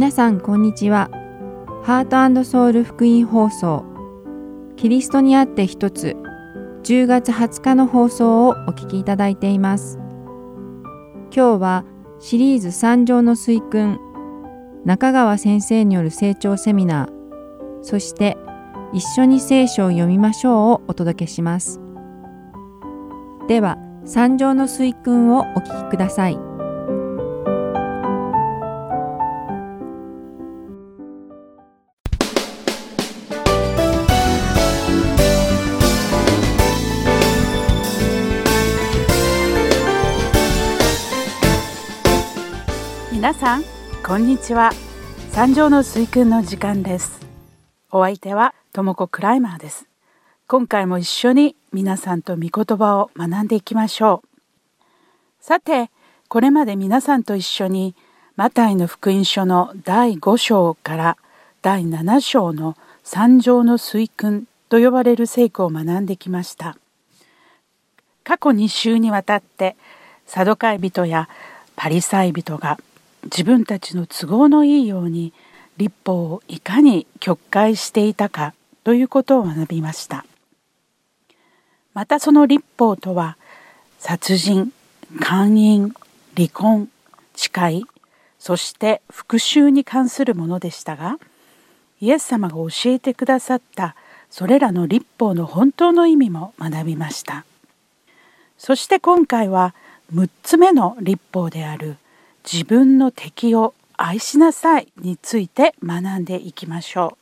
皆さんこんにちは。ハートソウル福音放送。キリストにあって一つ。10月20日の放送をお聞きいただいています。今日はシリーズ三条の水訓。中川先生による成長セミナー。そして一緒に聖書を読みましょうをお届けします。では三条の水訓をお聞きください。さんこんにちは。三条の水訓の時間です。お相手はともこクライマーです。今回も一緒に皆さんと御言葉を学んでいきましょう。さてこれまで皆さんと一緒にマタイの福音書の第5章から第7章の三条の水訓と呼ばれる聖句を学んできました。過去2週にわたってサドカイ人やパリサイ人が自分たちの都合のいいように立法をいかに曲解していたかということを学びました。またその立法とは殺人姦淫離婚誓いそして復讐に関するものでしたがイエス様が教えてくださったそれらの立法の本当の意味も学びました。そして今回は6つ目の立法である「自分の敵を愛しなさいについて学んでいきましょう。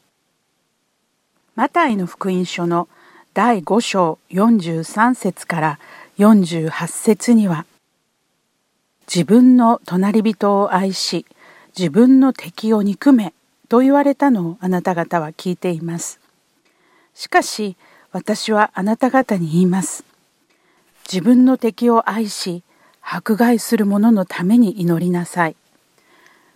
マタイの福音書の第5章43節から48節には自分の隣人を愛し自分の敵を憎めと言われたのをあなた方は聞いています。しかし私はあなた方に言います。自分の敵を愛し迫害する者のために祈りなさい。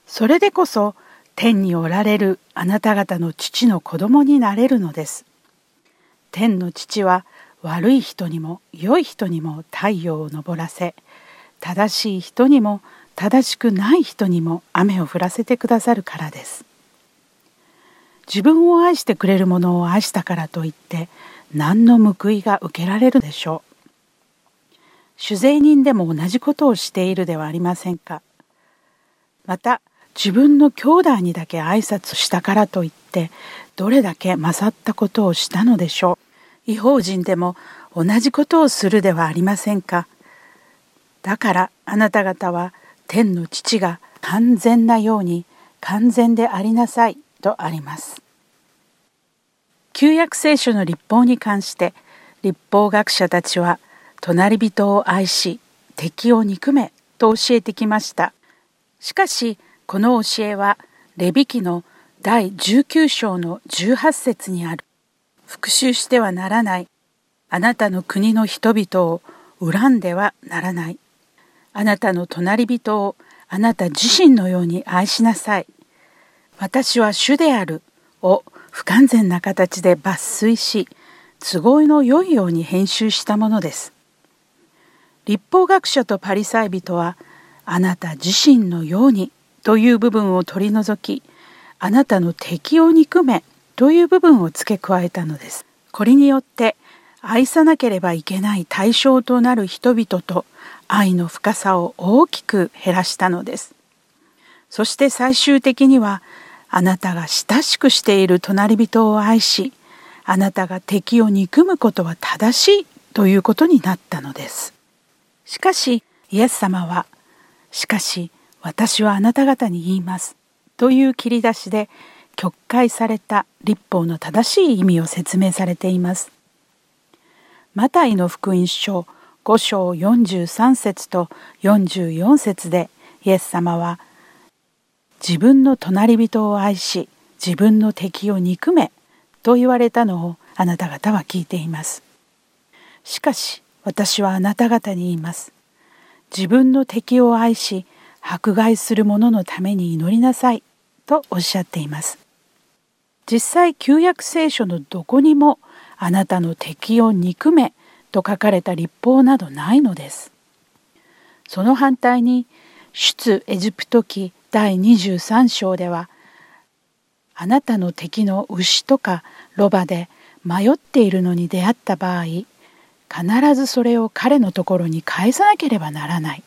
それでこそ天におられるあなた方の父の子供になれるのです。天の父は悪い人にも良い人にも太陽を昇らせ正しい人にも正しくない人にも雨を降らせてくださるからです。自分を愛してくれる者を愛したからといって何の報いが受けられるでしょう。酒税人でも同じことをしているではありませんか。また自分の兄弟にだけ挨拶したからといってどれだけ勝ったことをしたのでしょう。違法人でも同じことをするではありませんか。だからあなた方は天の父が完全なように完全でありなさいとあります。旧約聖書の立法に関して立法学者たちは隣人を愛し敵を憎めと教えてきました。しかしこの教えはレビ記の第19章の18節にある。復讐してはならない。あなたの国の人々を恨んではならない。あなたの隣人をあなた自身のように愛しなさい。私は主であるを不完全な形で抜粋し都合の良いように編集したものです。立法学者とパリサイ人はあなた自身のようにという部分を取り除きあなたの敵を憎めという部分を付け加えたのです。これによって愛さなければいけない対象となる人々と愛の深さを大きく減らしたのです。そして最終的にはあなたが親しくしている隣人を愛しあなたが敵を憎むことは正しいということになったのです。しかしイエス様は「しかし私はあなた方に言います」という切り出しで曲解された立法の正しい意味を説明されています。マタイの福音書5章43節と44節でイエス様は自分の隣人を愛し自分の敵を憎めと言われたのをあなた方は聞いています。しかし私はあなた方に言います。自分の敵を愛し迫害する者のために祈りなさいとおっしゃっています。実際旧約聖書のどこにもあなたの敵を憎めと書かれた立法などないのです。その反対に出エジプト記第23章ではあなたの敵の牛とかロバで迷っているのに出会った場合必ずそれを彼のところに返さなければならない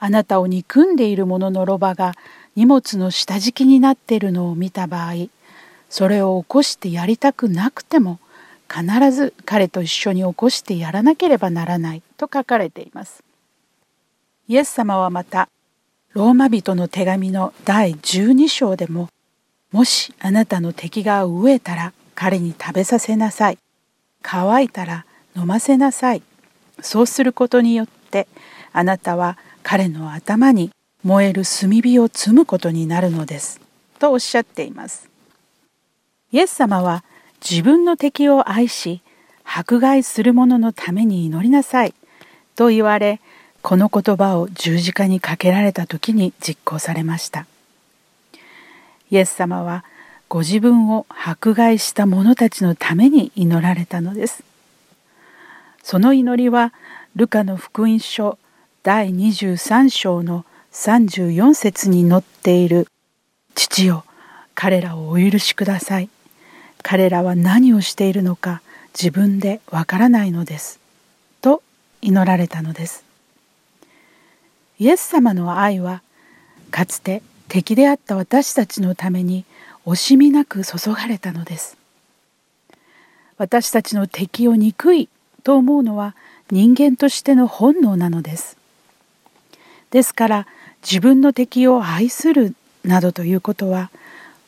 あなたを憎んでいる者のロバが荷物の下敷きになっているのを見た場合それを起こしてやりたくなくても必ず彼と一緒に起こしてやらなければならないと書かれています。イエス様はまたローマ人の手紙の第12章でももしあなたの敵が飢えたら彼に食べさせなさい乾いたら飲ませなさい。そうすることによってあなたは彼の頭に燃える炭火を積むことになるのです。とおっしゃっています。イエス様は自分の敵を愛し迫害する者のために祈りなさい。と言われこの言葉を十字架にかけられた時に実行されました。イエス様はご自分を迫害した者たちのために祈られたのです。その祈りはルカの福音書第23章の34節に載っている「父よ彼らをお許しください。彼らは何をしているのか自分でわからないのです」と祈られたのです。イエス様の愛はかつて敵であった私たちのために惜しみなく注がれたのです。私たちの敵を憎いと思うのは人間としての本能なのです。ですから自分の敵を愛するなどということは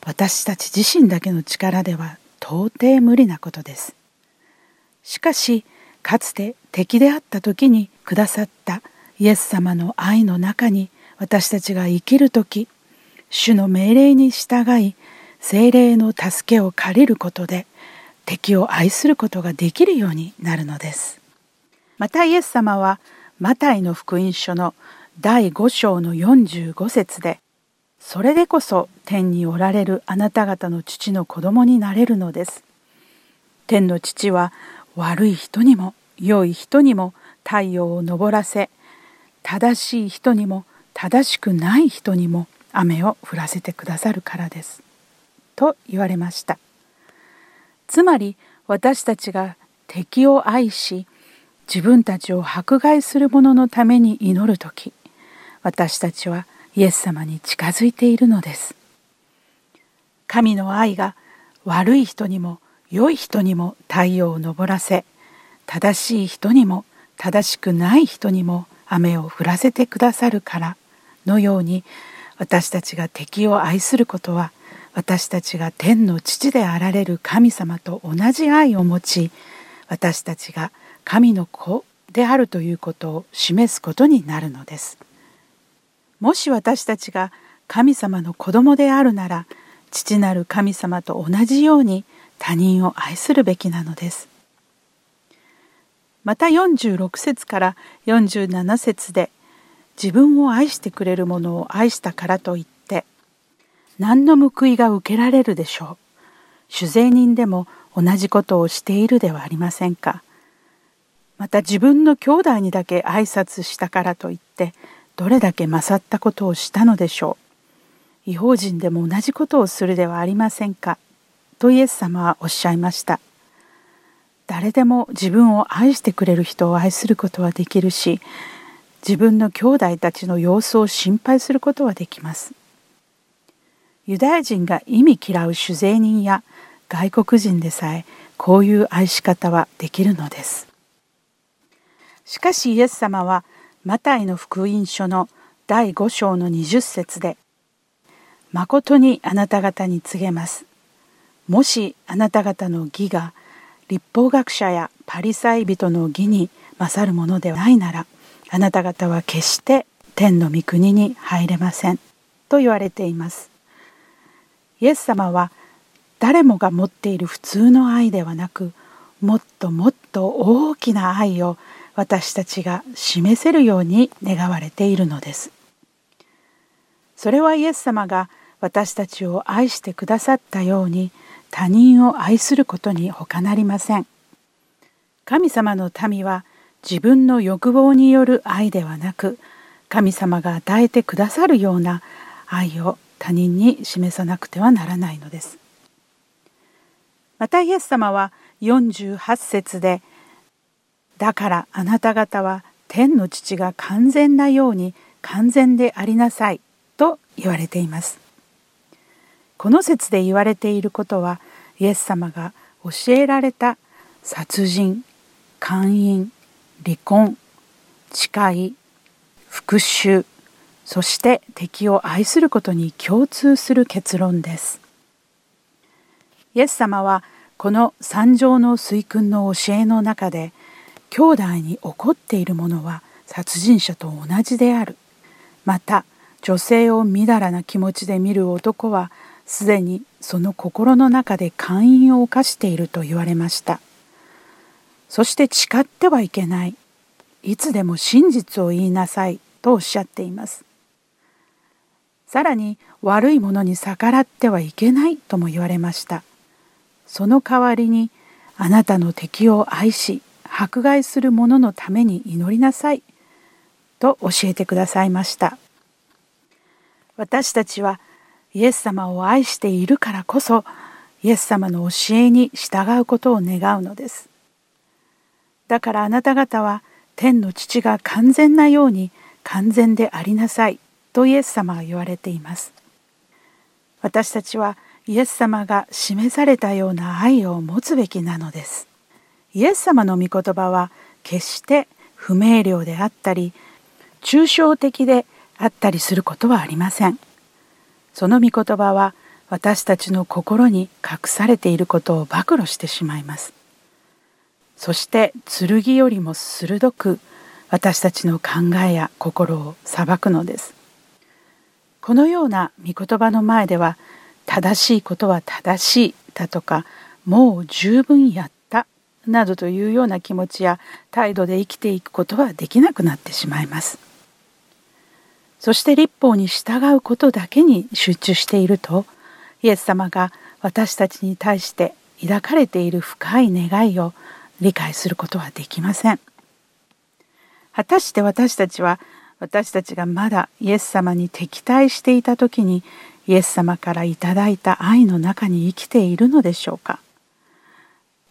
私たち自身だけの力では到底無理なことです。しかしかつて敵であった時にくださったイエス様の愛の中に私たちが生きる時主の命令に従い精霊の助けを借りることで敵を愛することができるようになるのですまたイエス様はマタイの福音書の第5章の45節でそれでこそ天におられるあなた方の父の子供になれるのです。天の父は悪い人にも良い人にも太陽を昇らせ正しい人にも正しくない人にも雨を降らせてくださるからです。と言われました。つまり私たちが敵を愛し自分たちを迫害する者のために祈る時私たちはイエス様に近づいているのです。神の愛が悪い人にも良い人にも太陽を昇らせ正しい人にも正しくない人にも雨を降らせてくださるからのように私たちが敵を愛することは私たちが天の父であられる神様と同じ愛を持ち私たちが神の子であるということを示すことになるのです。もし私たちが神様の子供であるなら父なる神様と同じように他人を愛するべきなのです。また46節から47節で自分を愛してくれる者を愛したからといって何の報いが受けられるでしょう？酒税人でも同じことをしているではありませんか？また自分の兄弟にだけ挨拶したからといってどれだけ勝ったことをしたのでしょう？違法人でも同じことをするではありませんか？とイエス様はおっしゃいました誰でも自分を愛してくれる人を愛することはできるし自分の兄弟たちの様子を心配することはできますユダヤ人が意味嫌う酒税人や外国人でさえこういう愛し方はできるのです。しかしイエス様はマタイの福音書の第5章の20節で「誠にあなた方に告げます」「もしあなた方の義が立法学者やパリサイ人の義に勝るものではないならあなた方は決して天の御国に入れません」と言われています。イエス様は誰もが持っている普通の愛ではなくもっともっと大きな愛を私たちが示せるように願われているのです。それはイエス様が私たちを愛してくださったように他人を愛することに他なりません。神様の民は自分の欲望による愛ではなく神様が与えてくださるような愛を他人に示さなくてはならないのです。またイエス様は48節で「だからあなた方は天の父が完全なように完全でありなさい」と言われています。この説で言われていることはイエス様が教えられた殺人姦淫離婚誓い復讐そして敵を愛することに共通する結論です。イエス様はこの三条の水訓の教えの中で兄弟に起こっているものは殺人者と同じである。また女性をみだらな気持ちで見る男はすでにその心の中で姦淫を犯していると言われました。そして誓ってはいけない。いつでも真実を言いなさいとおっしゃっています。さらに悪いものに逆らってはいけないとも言われました。その代わりにあなたの敵を愛し迫害する者のために祈りなさいと教えてくださいました。私たちはイエス様を愛しているからこそイエス様の教えに従うことを願うのです。だからあなた方は天の父が完全なように完全でありなさい。とイエス様は言われています。私たちはイエス様が示されたような愛を持つべきなのです。イエス様の御言葉は決して不明瞭であったり抽象的であったりすることはありません。その御言葉は私たちの心に隠されていることを暴露してしまいます。そして剣よりも鋭く私たちの考えや心を裁くのです。このような御言葉の前では正しいことは正しいだとかもう十分やったなどというような気持ちや態度で生きていくことはできなくなってしまいます。そして立法に従うことだけに集中しているとイエス様が私たちに対して抱かれている深い願いを理解することはできません。果たして私たちは私たちがまだイエス様に敵対していた時にイエス様からいただいた愛の中に生きているのでしょうか。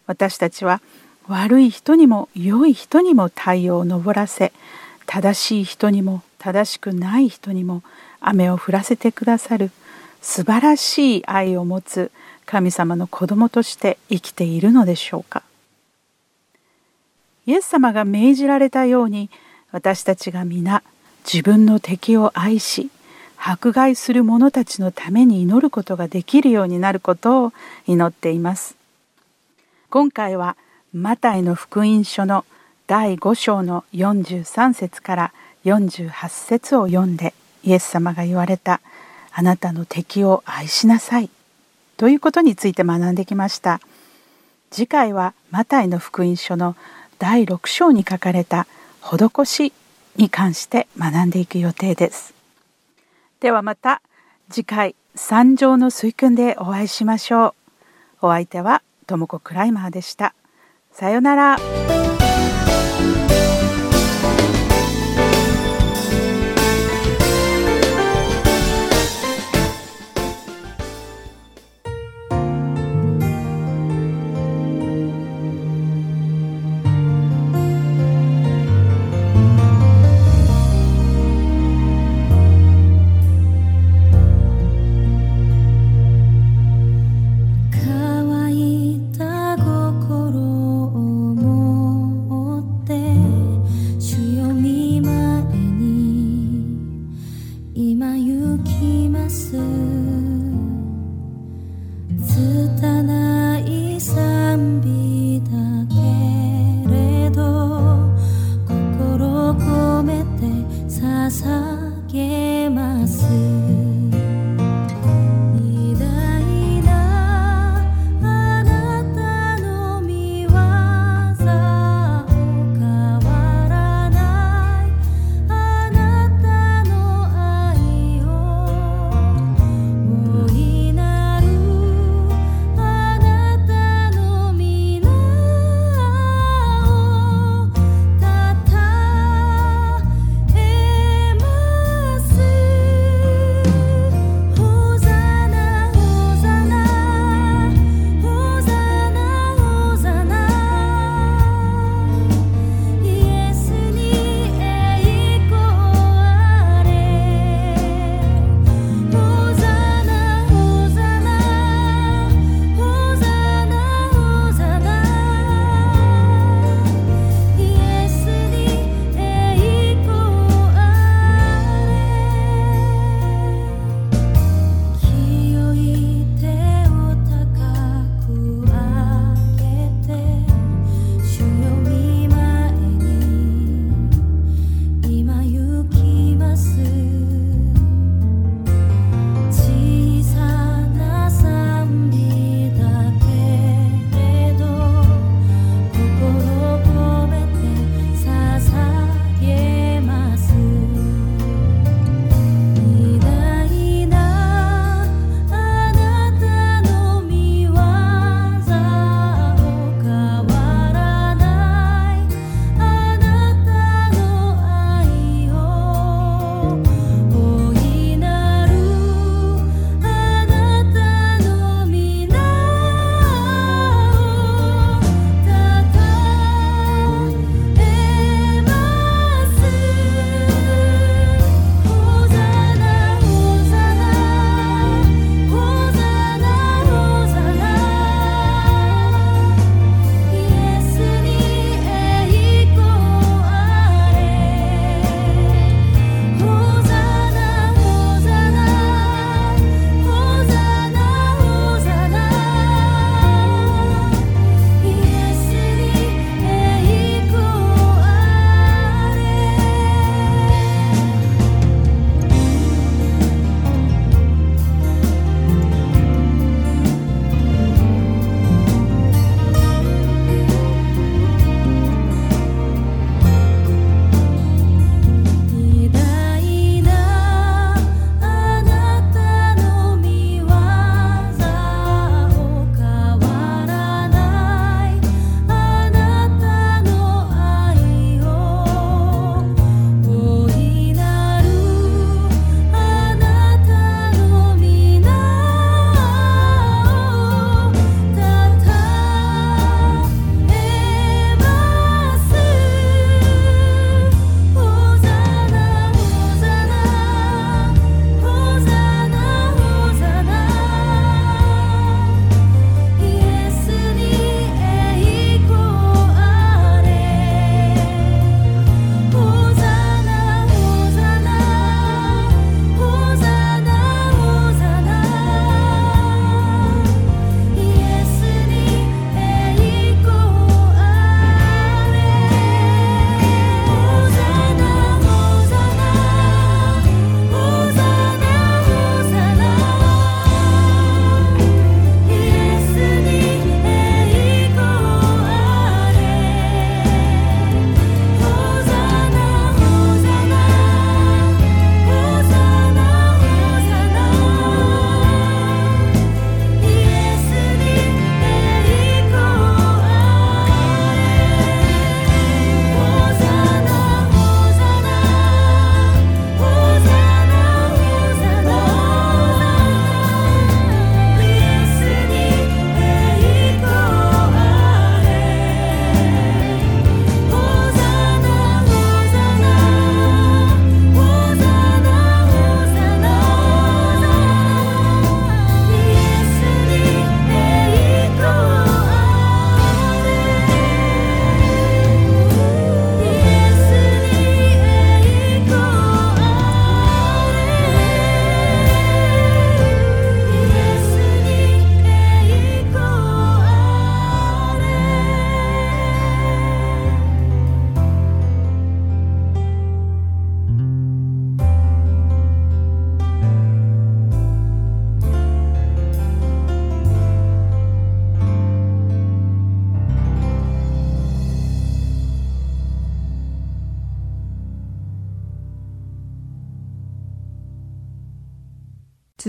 私たちは悪い人にも良い人にも太陽を昇らせ正しい人にも正しくない人にも雨を降らせてくださる素晴らしい愛を持つ神様の子供として生きているのでしょうか。イエス様が命じられたように私たちが皆自分の敵を愛し迫害する者たちのために祈ることができるようになることを祈っています。今回はマタイの福音書の第5章の43節から48節を読んでイエス様が言われたあなたの敵を愛しなさいということについて学んできました。次回はマタイの福音書の第6章に書かれた施しに関して学んでいく予定です。ではまた次回三条の水訓でお会いしましょう。お相手はともこクライマーでした。さようなら。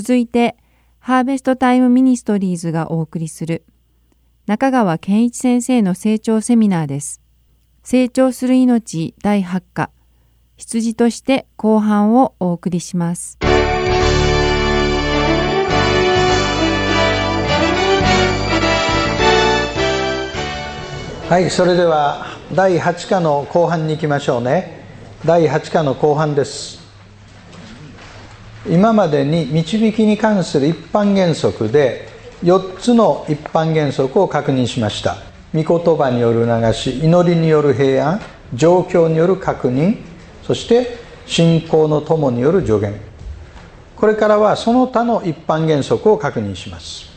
続いて、ハーベストタイムミニストリーズがお送りする中川健一先生の成長セミナーです。成長する命第8課羊として後半をお送りします。はい、それでは第8課の後半に行きましょうね。第8課の後半です。今までに導きに関する一般原則で4つの一般原則を確認しました。御言葉による流し祈りによる平安状況による確認そして信仰の友による助言。これからはその他の一般原則を確認します。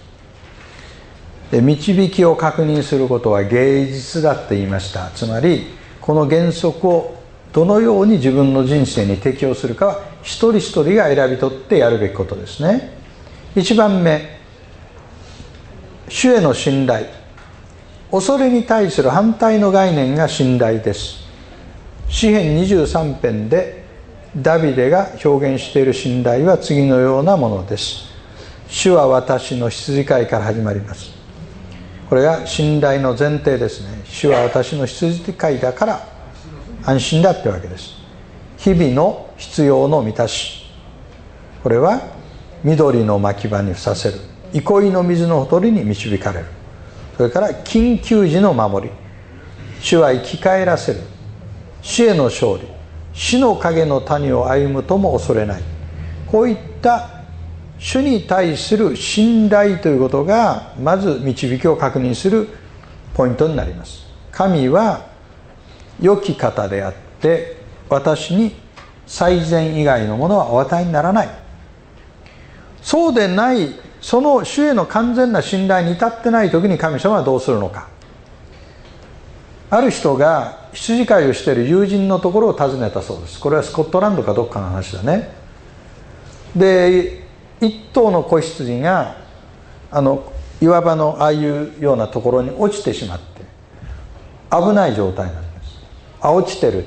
導きを確認することは芸術だって言いました。つまりこの原則をどのように自分の人生に適用するかは一人一人が選び取ってやるべきことですね。1番目主への信頼。恐れに対する反対の概念が信頼です。詩編23編でダビデが表現している信頼は次のようなものです。主は私の羊飼いから始まります。これが信頼の前提ですね。主は私の羊飼いだから安心だってわけです。日々の必要の満たし。これは緑の牧場にふさせる。憩いの水のほとりに導かれる。それから緊急時の守り。主は生き返らせる。死への勝利。死の影の谷を歩むとも恐れない。こういった主に対する信頼ということがまず導きを確認するポイントになります。神は良き方であって私に最善以外のものはお与えにならない。そうでないその主への完全な信頼に至ってない時に神様はどうするのか。ある人が羊飼いをしている友人のところを訪ねたそうです。これはスコットランドかどっかの話だね。で一頭の子羊があの岩場のああいうようなところに落ちてしまって危ない状態なんです。あ落ちてる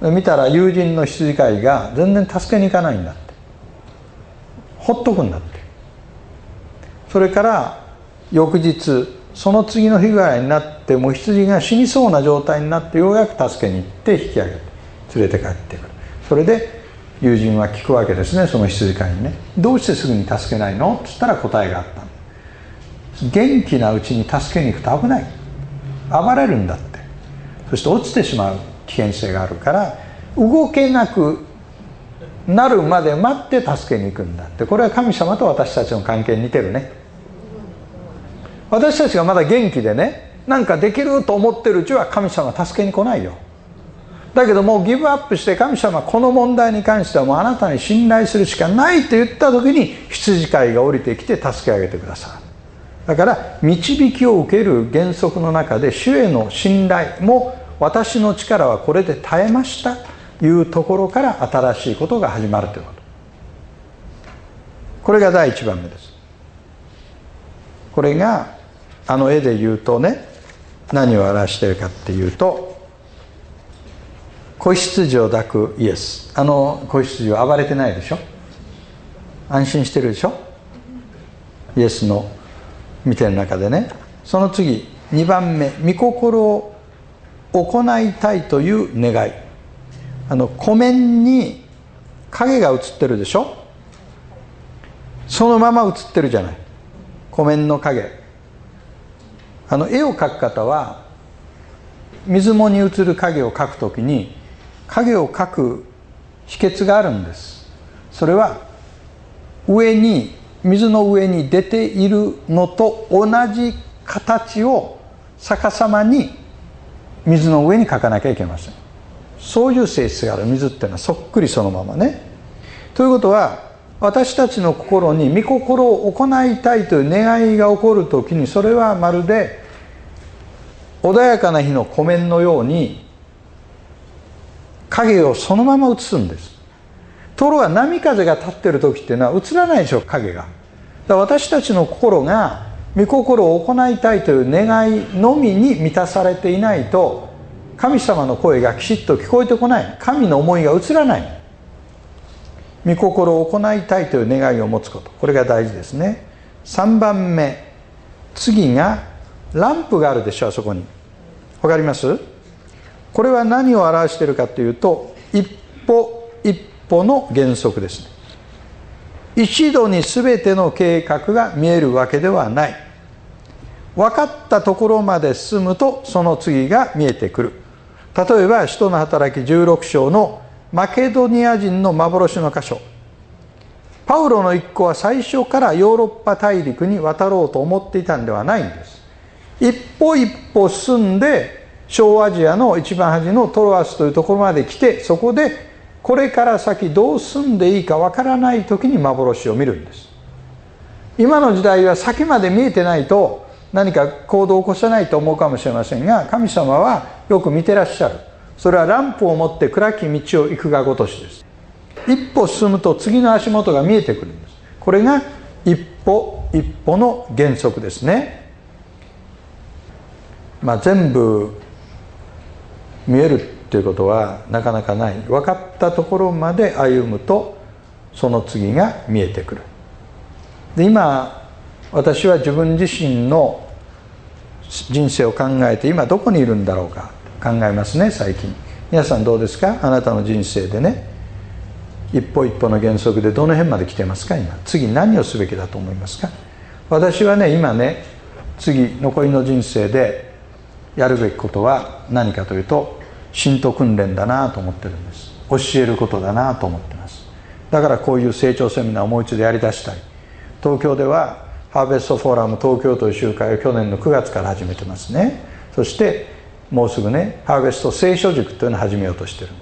見たら友人の羊飼いが全然助けに行かないんだって。ほっとくんだって。それから翌日その次の日ぐらいになってもう羊が死にそうな状態になってようやく助けに行って引き上げて連れて帰ってくる。それで友人は聞くわけですねその羊飼いにね。どうしてすぐに助けないの？っつったら答えがあった元気なうちに助けに行くと危ない。暴れるんだって。そして落ちてしまう。危険性があるから動けなくなるまで待って助けに行くんだって。これは神様と私たちの関係に似てるね。私たちがまだ元気でねなんかできると思ってるうちは神様助けに来ないよ。だけどもうギブアップして神様この問題に関してはもうあなたに信頼するしかないと言った時に羊飼いが降りてきて助け上げてくださいだから導きを受ける原則の中で主への信頼も私の力はこれで耐えましたというところから新しいことが始まるということ。これが第一番目です。これがあの絵で言うとね何を表しているかっていうと子羊を抱くイエス。あの子羊は暴れてないでしょ？安心してるでしょ？イエスの見てる中でね。その次2番目御心を行いたいという願い。あの湖面に影が映ってるでしょ？そのまま映ってるじゃない。湖面の影。あの絵を描く方は水面に映る影を描くときに影を描く秘訣があるんです。それは上に水の上に出ているのと同じ形を逆さまに水の上に描かなきゃいけません。そういう性質がある。水っていうのはそっくりそのままね。ということは私たちの心に御心を行いたいという願いが起こる時にそれはまるで穏やかな日の湖面のように影をそのまま映すんです。ところが波風が立ってる時っていうのは映らないでしょ影が。私たちの心が御心を行いたいという願いのみに満たされていないと神様の声がきちっと聞こえてこない。神の思いが映らない。御心を行いたいという願いを持つこと。これが大事ですね。3番目。次がランプがあるでしょあそこに。わかります？これは何を表しているかというと一歩一歩の原則ですね。一度に全ての計画が見えるわけではない。分かったところまで進むとその次が見えてくる。例えば使徒の働き16章のマケドニア人の幻の箇所。パウロの一行は最初からヨーロッパ大陸に渡ろうと思っていたんではないんです。一歩一歩進んで小アジアの一番端のトロアスというところまで来てそこでこれから先どう進んでいいかわからない時に幻を見るんです。今の時代は先まで見えてないと何か行動を起こさないと思うかもしれませんが神様はよく見てらっしゃる。それはランプを持って暗き道を行くがごとしです。一歩進むと次の足元が見えてくるんです。これが一歩一歩の原則ですね。まあ全部見えるっていうことはなかなかない。分かったところまで歩むとその次が見えてくる。で今私は自分自身の人生を考えて今どこにいるんだろうか考えますね最近。皆さんどうですか？あなたの人生でね。一歩一歩の原則でどの辺まで来てますか？今。次何をすべきだと思いますか？私はね今ね次残りの人生でやるべきことは何かというと信徒訓練だなと思ってるんです。教えることだなと思ってます。だからこういう成長セミナーをもう一度やりだしたい。東京ではハーベストフォーラム東京という集会を去年の9月から始めてますね。そしてもうすぐねハーベスト聖書塾というのを始めようとしてる。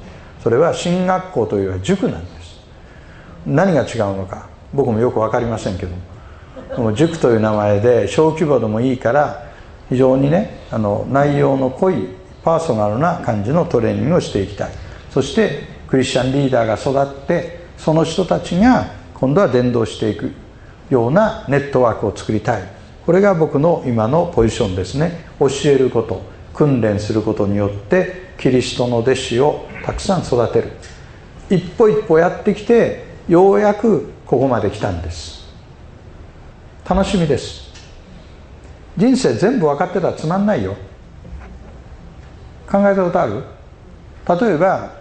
それは進学校というよりは塾なんです。何が違うのか僕もよく分かりませんけどもも。塾という名前で小規模でもいいから非常にねあの内容の濃いパーソナルな感じのトレーニングをしていきたい。そしてクリスチャンリーダーが育ってその人たちが今度は伝道していくようなネットワークを作りたい。これが僕の今のポジションですね。教えること訓練することによってキリストの弟子をたくさん育てる。一歩一歩やってきてようやくここまで来たんです。楽しみです。人生全部分かってたらつまんないよ。考えたことある？例えば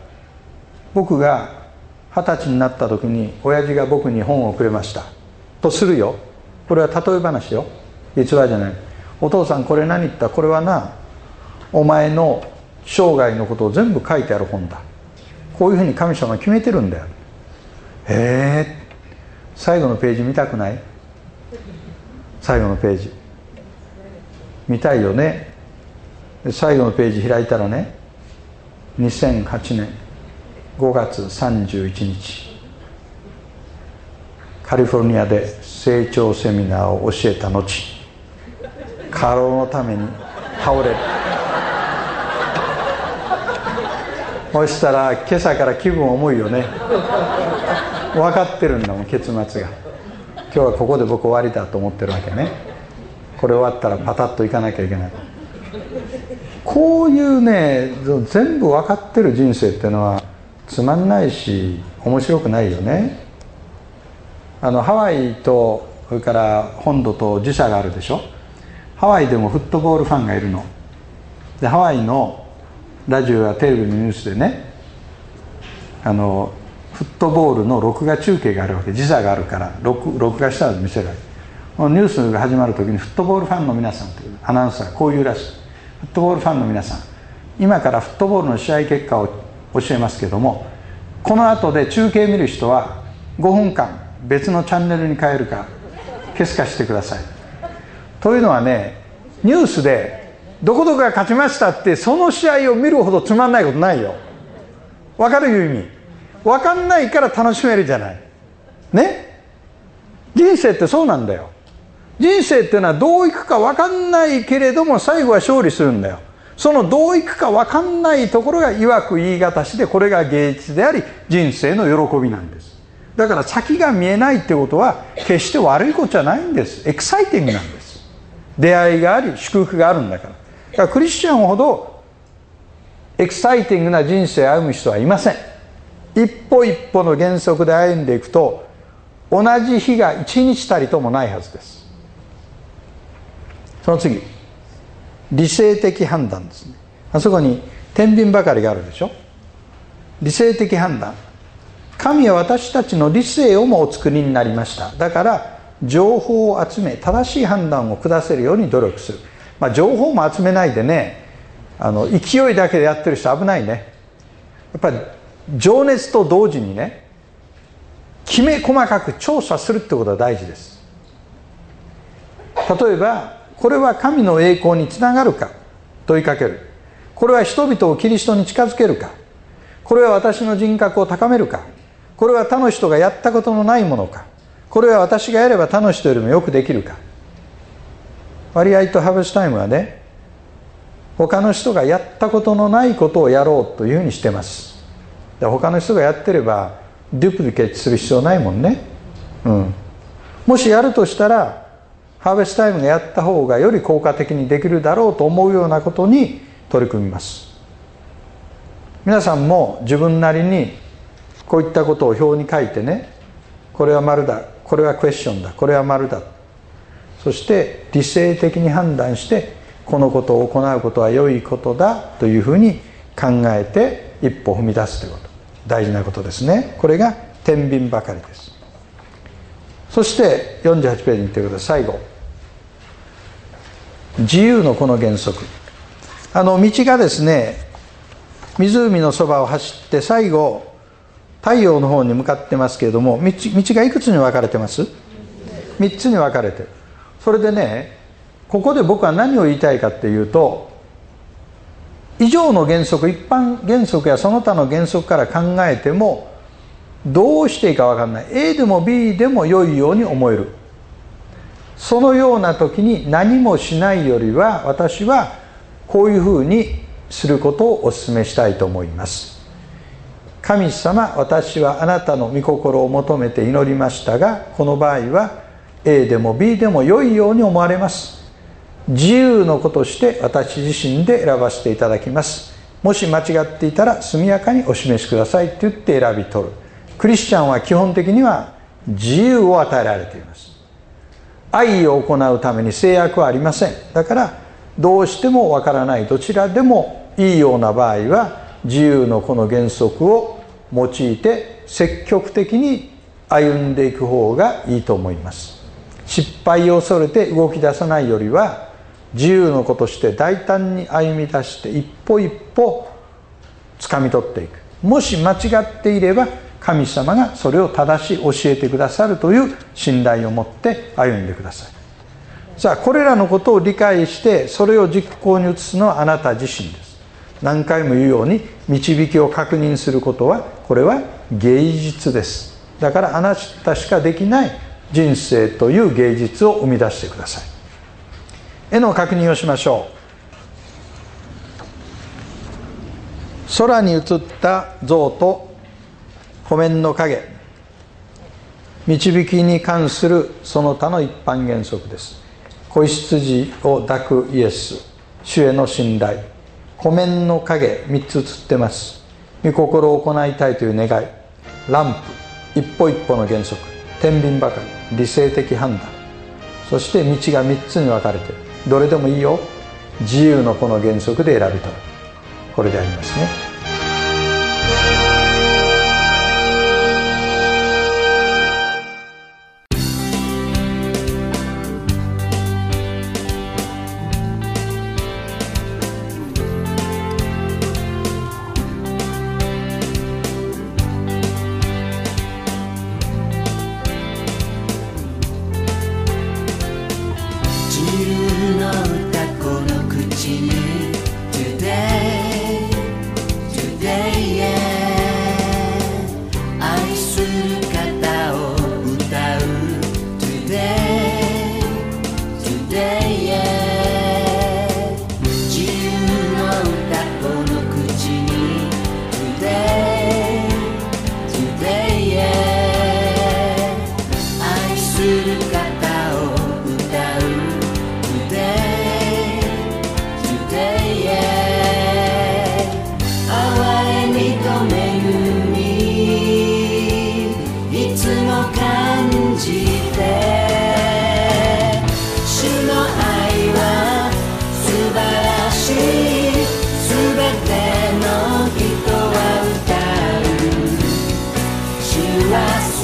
僕が二十歳になった時に親父が僕に本をくれました。とするよ。これは例え話よ。実話じゃない。お父さんこれ何言った？これはなお前の生涯のことを全部書いてある本だ。こういうふうに神様は決めてるんだよ。へえ。最後のページ見たくない？最後のページ。見たいよね。最後のページ開いたらね2008年5月31日。カリフォルニアで成長セミナーを教えた後過労のために倒れる。そしたら今朝から気分重いよね。分かってるんだもん結末が。今日はここで僕終わりだと思ってるわけね。これ終わったらパタッといかなきゃいけない。こういうね全部分かってる人生っていうのはつまんないし面白くないよね。あのハワイとそれから本土と時差があるでしょ。ハワイでもフットボールファンがいるの。でハワイのラジオやテレビのニュースでねあのフットボールの録画中継があるわけ。時差があるから録録画したら見せられるニュースが始まる時にフットボールファンの皆さんというアナウンサーこういうらしい。ットボールファンの皆さん今からフットボールの試合結果を教えますけどもこの後で中継見る人は5分間別のチャンネルに変えるか消すかしてください。というのはねニュースでどこどこが勝ちましたってその試合を見るほどつまんないことないよ。わかるいう意味わかんないから楽しめるじゃない。ね？人生ってそうなんだよ。人生っていうのはどういくか分かんないけれども最後は勝利するんだよ。そのどういくか分かんないところがいわく言い難しでこれが芸術であり人生の喜びなんです。だから先が見えないってことは決して悪いことじゃないんです。エキサイティングなんです。出会いがあり祝福があるんだから。だからクリスチャンほどエキサイティングな人生を歩む人はいません。一歩一歩の原則で歩んでいくと同じ日が一日たりともないはずです。その次。理性的判断ですね。あそこに天秤ばかりがあるでしょ。理性的判断。神は私たちの理性をもお作りになりました。だから情報を集め正しい判断を下せるように努力する、まあ、情報も集めないでねあの勢いだけでやってる人危ないね。やっぱり情熱と同時にねきめ細かく調査するってことは大事です。例えばこれは神の栄光につながるか？問いかける。これは人々をキリストに近づけるか？これは私の人格を高めるか？これは他の人がやったことのないものか？これは私がやれば他の人よりもよくできるか？割合とハブスタイムはね他の人がやったことのないことをやろうというふうにしてます。他の人がやってればデュプリケートする必要ないもんね、うん、もしやるとしたらハーベストタイムがやった方がより効果的にできるだろうと思うようなことに取り組みます。皆さんも自分なりにこういったことを表に書いてねこれは丸だこれはクエスチョンだこれは丸だそして理性的に判断してこのことを行うことは良いことだというふうに考えて一歩踏み出すということ。大事なことですね。これが天秤ばかりです。そして48ページにいってください。最後。自由のこの原則。あの道がですね湖のそばを走って最後太陽の方に向かってますけれども道がいくつに分かれてます？3つに分かれて。るそれでねここで僕は何を言いたいかっていうと以上の原則一般原則やその他の原則から考えてもどうしていいか分かんない。A でも B でも良いように思える。そのような時に何もしないよりは私はこういうふうにすることをお勧めしたいと思います。神様私はあなたの御心を求めて祈りましたがこの場合は A でも B でも良いように思われます。自由の子として私自身で選ばせていただきます。もし間違っていたら速やかにお示しくださいって言って選び取る。クリスチャンは基本的には自由を与えられています。愛を行うために制約はありません。だからどうしてもわからないどちらでもいいような場合は自由のこの原則を用いて積極的に歩んでいく方がいいと思います。失敗を恐れて動き出さないよりは自由の子として大胆に歩み出して一歩一歩掴み取っていく。もし間違っていれば神様がそれを正し教えてくださるという信頼を持って歩んでください。さあこれらのことを理解してそれを実行に移すのはあなた自身です。何回も言うように導きを確認することはこれは芸術です。だからあなたしかできない人生という芸術を生み出してください。絵の確認をしましょう。空に映った像と湖面の影導きに関するその他の一般原則です。子羊を抱くイエス主への信頼湖面の影3つ映ってます。御心を行いたいという願いランプ一歩一歩の原則天秤ばかり理性的判断そして道が3つに分かれてどれでもいいよ自由のこの原則で選び取る。これでありますね。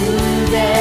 today.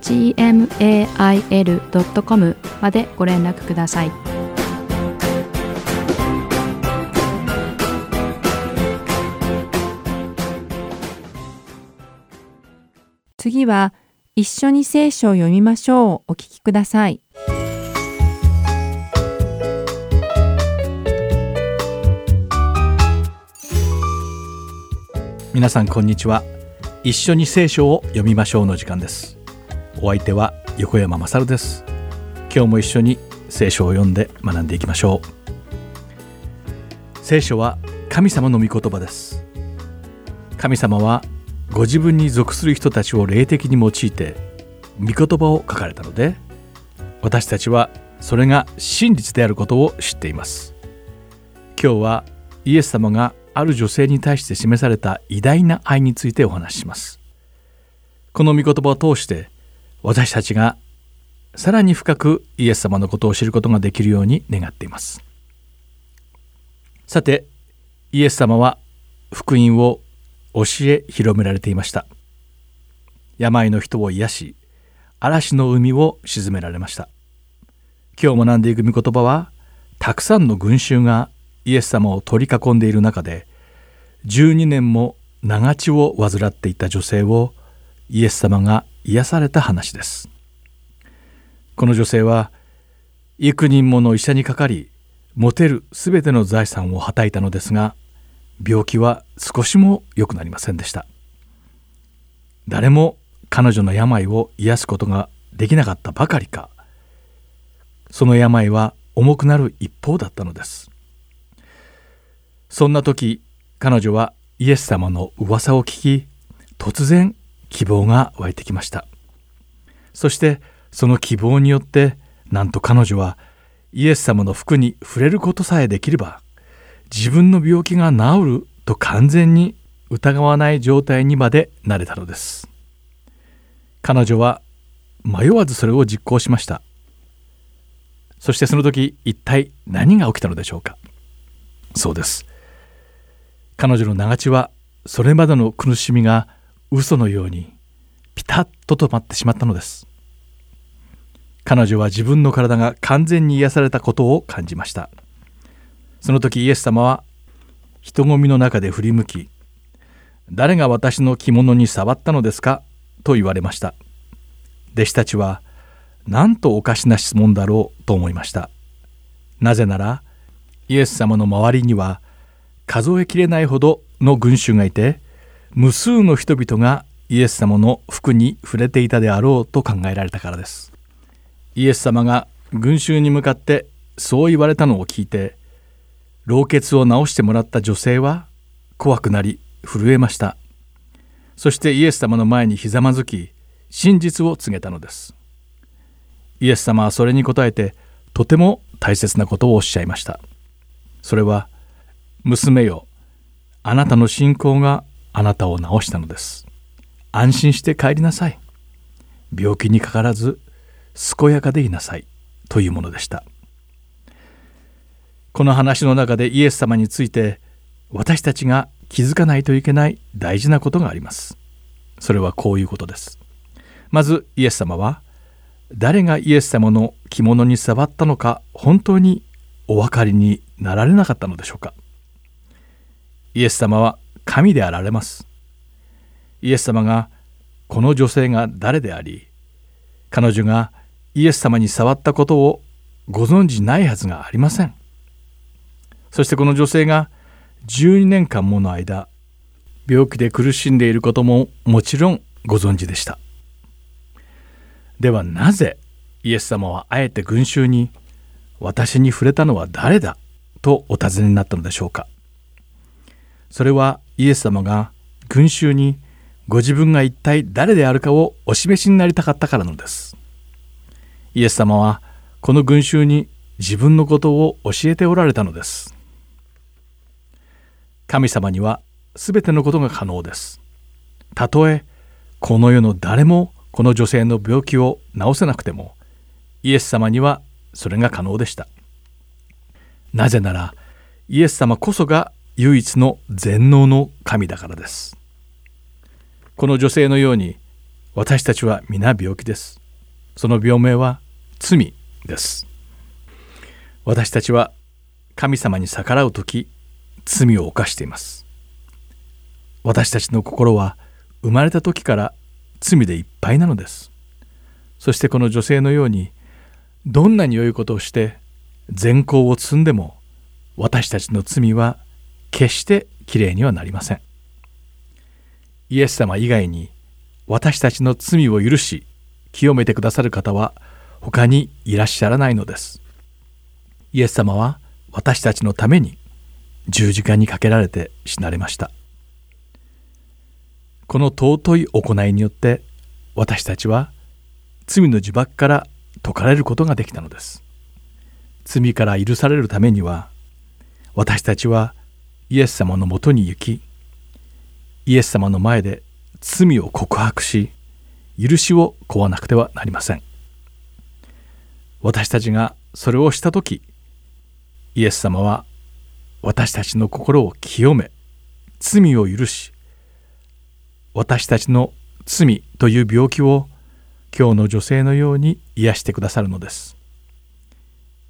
gmail.com までご連絡ください。次は一緒に聖書を読みましょうお聞きください。皆さんこんにちは。一緒に聖書を読みましょうの時間です。お相手は横山まさるです。今日も一緒に聖書を読んで学んでいきましょう。聖書は神様の御言葉です。神様はご自分に属する人たちを霊的に用いて御言葉を書かれたので私たちはそれが真実であることを知っています。今日はイエス様がある女性に対して示された偉大な愛についてお話しします。この御言葉を通して私たちがさらに深くイエス様のことを知ることができるように願っています。さてイエス様は福音を教え広められていました。病の人を癒し嵐の海を沈められました。今日学んでいく御言葉はたくさんの群衆がイエス様を取り囲んでいる中で12年も長血を患っていた女性をイエス様が癒された話です。この女性は幾人もの医者にかかり持てるすべての財産をはたいたのですが病気は少しも良くなりませんでした。誰も彼女の病を癒すことができなかったばかりか。その病は重くなる一方だったのです。そんな時彼女はイエス様の噂を聞き突然希望が湧いてきました。そしてその希望によってなんと彼女はイエス様の服に触れることさえできれば自分の病気が治ると完全に疑わない状態にまでなれたのです。彼女は迷わずそれを実行しました。そしてその時一体何が起きたのでしょうか。そうです。彼女の長血はそれまでの苦しみが嘘のようにピタッと止まってしまったのです。彼女は自分の体が完全に癒されたことを感じました。その時イエス様は人混みの中で振り向き誰が私の着物に触ったのですか？と言われました。弟子たちはなんとおかしな質問だろうと思いました。なぜならイエス様の周りには数えきれないほどの群衆がいて無数の人々がイエス様の服に触れていたであろうと考えられたからです。イエス様が群衆に向かってそう言われたのを聞いて老血を治してもらった女性は怖くなり震えました。そしてイエス様の前にひざまずき真実を告げたのです。イエス様はそれに応えてとても大切なことをおっしゃいました。それは娘よあなたの信仰があなたを治したのです。安心して帰りなさい。病気にかからず健やかでいなさい。というものでした。この話の中でイエス様について私たちが気づかないといけない大事なことがあります。それはこういうことです。まずイエス様は誰がイエス様の着物に触ったのか本当にお分かりになられなかったのでしょうか。イエス様は神であられます。イエス様がこの女性が誰であり彼女がイエス様に触ったことをご存知ないはずがありません。そしてこの女性が12年間もの間病気で苦しんでいることももちろんご存知でした。ではなぜイエス様はあえて群衆に私に触れたのは誰だとお尋ねになったのでしょうか。それはイエス様が群衆にご自分が一体誰であるかをお示しになりたかったからのです。イエス様はこの群衆に自分のことを教えておられたのです。神様には全てのことが可能です。たとえこの世の誰もこの女性の病気を治せなくてもイエス様にはそれが可能でした。なぜならイエス様こそが唯一の全能の神だからです。この女性のように私たちは皆病気です。その病名は罪です。私たちは神様に逆らう時罪を犯しています。私たちの心は生まれた時から罪でいっぱいなのです。そしてこの女性のようにどんなに良いことをして善行を積んでも私たちの罪は決してきれいにはなりません。イエス様以外に私たちの罪を許し清めてくださる方は他にいらっしゃらないのです。イエス様は私たちのために十字架にかけられて死なれました。この尊い行いによって私たちは罪の呪縛から解かれることができたのです。罪から許されるためには私たちはイエス様のもとに行きイエス様の前で罪を告白し許しを請わなくてはなりません。私たちがそれをした時イエス様は私たちの心を清め罪を許し私たちの罪という病気を今日の女性のように癒してくださるのです。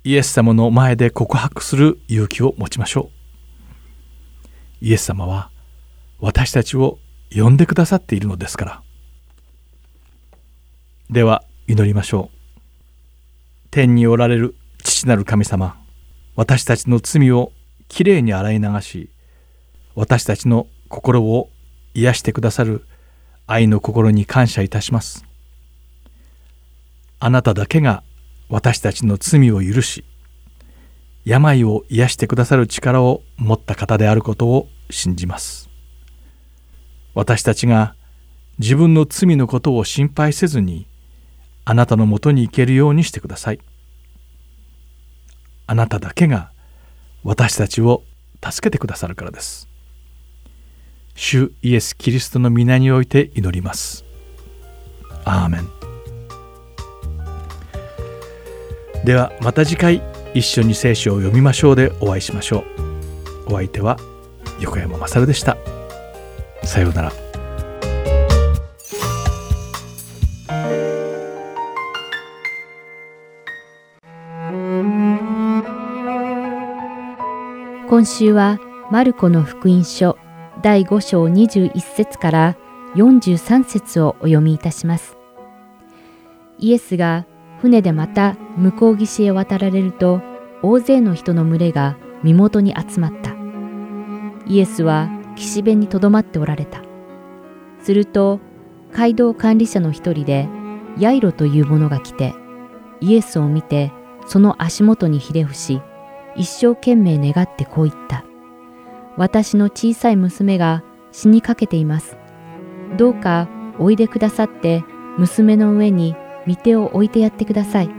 イエス様の前で告白する勇気を持ちましょう。イエス様は私たちを呼んでくださっているのですから。では祈りましょう。天におられる父なる神様私たちの罪をきれいに洗い流し私たちの心を癒してくださる愛の心に感謝いたします。あなただけが私たちの罪を許し病を癒してくださる力を持った方であることを信じます。私たちが自分の罪のことを心配せずにあなたのもとに行けるようにしてください。あなただけが私たちを助けてくださるからです。主イエス・キリストの皆において祈ります。アーメン。ではまた次回。一緒に聖書を読みましょうでお会いしましょう。お相手は横山勝でした。さようなら。今週はマルコの福音書第5章21節から43節をお読みいたします。イエスが船でまた向こう岸へ渡られると大勢の人の群れが身元に集まった。イエスは岸辺にとどまっておられた。すると街道管理者の一人でヤイロという者が来てイエスを見てその足元にひれ伏し一生懸命願ってこう言った。私の小さい娘が死にかけています。どうかおいでくださって娘の上に御手を置いてやってください。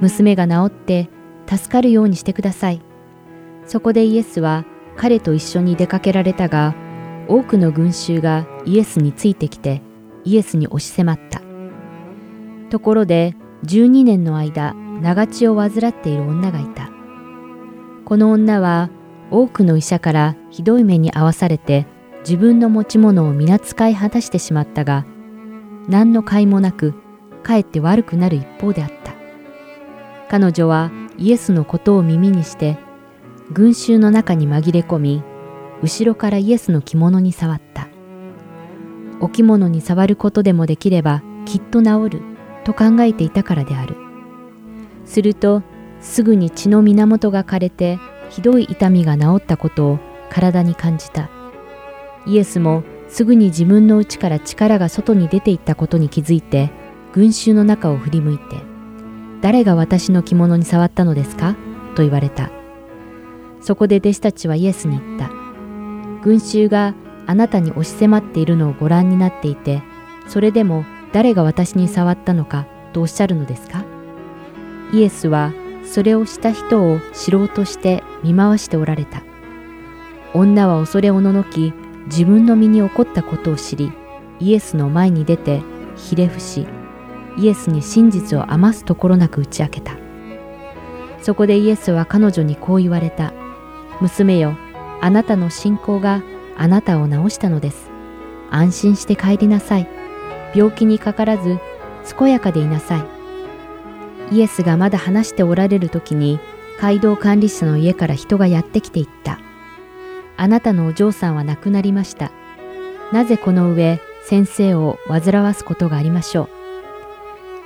娘が治って助かるようにしてください。そこでイエスは彼と一緒に出かけられたが、多くの群衆がイエスについてきて、イエスに押し迫った。ところで、12年の間、長血を患っている女がいた。この女は、多くの医者からひどい目に遭わされて、自分の持ち物を皆使い果たしてしまったが、何の甲斐もなくかえって悪くなる一方であった。彼女はイエスのことを耳にして、群衆の中に紛れ込み、後ろからイエスの着物に触った。お着物に触ることでもできればきっと治ると考えていたからである。すると、すぐに血の源が枯れてひどい痛みが治ったことを体に感じた。イエスもすぐに自分の内から力が外に出ていったことに気づいて群衆の中を振り向いて「誰が私の着物に触ったのですか?」と言われた。そこで弟子たちはイエスに言った。群衆があなたに押し迫っているのをご覧になっていて、それでも誰が私に触ったのか？とおっしゃるのですか？イエスはそれをした人を知ろうとして見回しておられた。女は恐れおののき、自分の身に起こったことを知り、イエスの前に出てひれ伏し、イエスに真実を余すところなく打ち明けた。そこでイエスは彼女にこう言われた。娘よ、あなたの信仰があなたを治したのです。安心して帰りなさい。病気にかからず、健やかでいなさい。イエスがまだ話しておられる時に、街道管理者の家から人がやってきて言った。あなたのお嬢さんは亡くなりました。なぜこの上、先生を煩わすことがありましょう。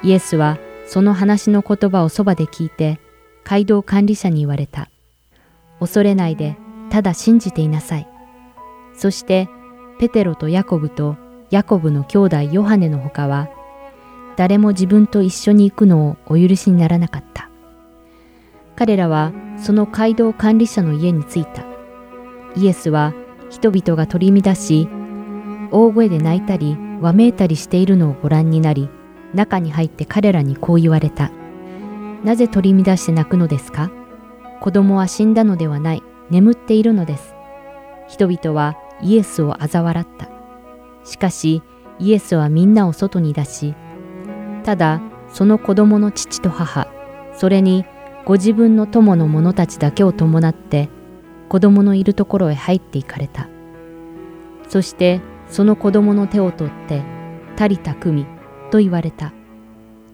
イエスはその話の言葉をそばで聞いて、街道管理者に言われた。恐れないで、ただ信じていなさい。そして、ペテロとヤコブとヤコブの兄弟ヨハネの他は、誰も自分と一緒に行くのをお許しにならなかった。彼らはその街道管理者の家に着いた。イエスは人々が取り乱し、大声で泣いたりわめいたりしているのをご覧になり、中に入って彼らにこう言われた。なぜ取り乱して泣くのですか？子供は死んだのではない、眠っているのです。人々はイエスを嘲笑った。しかし、イエスはみんなを外に出し、ただその子供の父と母、それにご自分の友の者たちだけを伴って子供のいるところへ入っていかれた。そしてその子供の手を取って、たりたくみと言われた。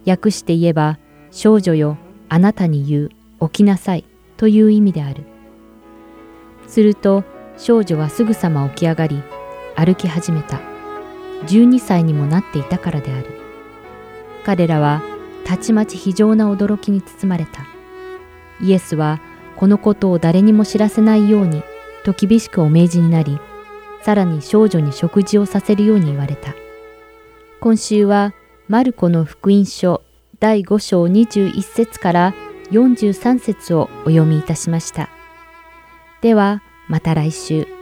訳して言えば、少女よ、あなたに言う、起きなさい。という意味である。すると少女はすぐさま起き上がり歩き始めた。12歳にもなっていたからである。彼らはたちまち非常な驚きに包まれた。イエスはこのことを誰にも知らせないようにと厳しくお命じになり、さらに少女に食事をさせるように言われた。今週はマルコの福音書第5章21節から43節をお読みいたしました。では、また来週。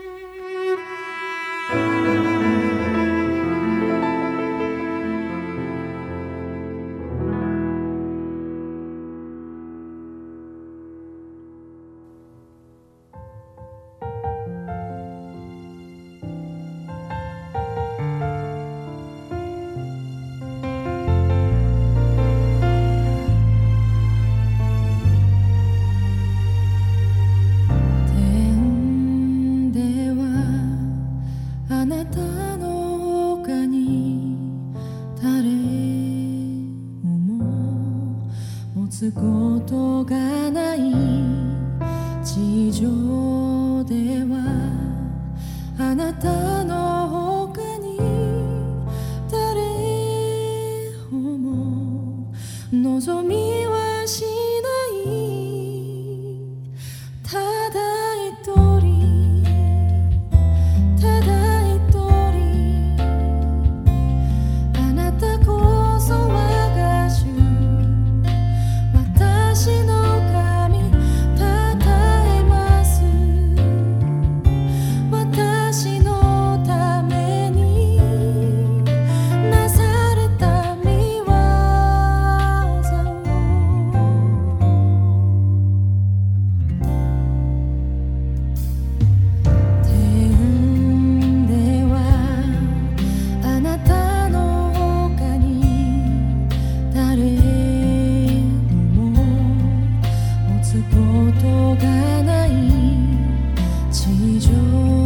ことがない地上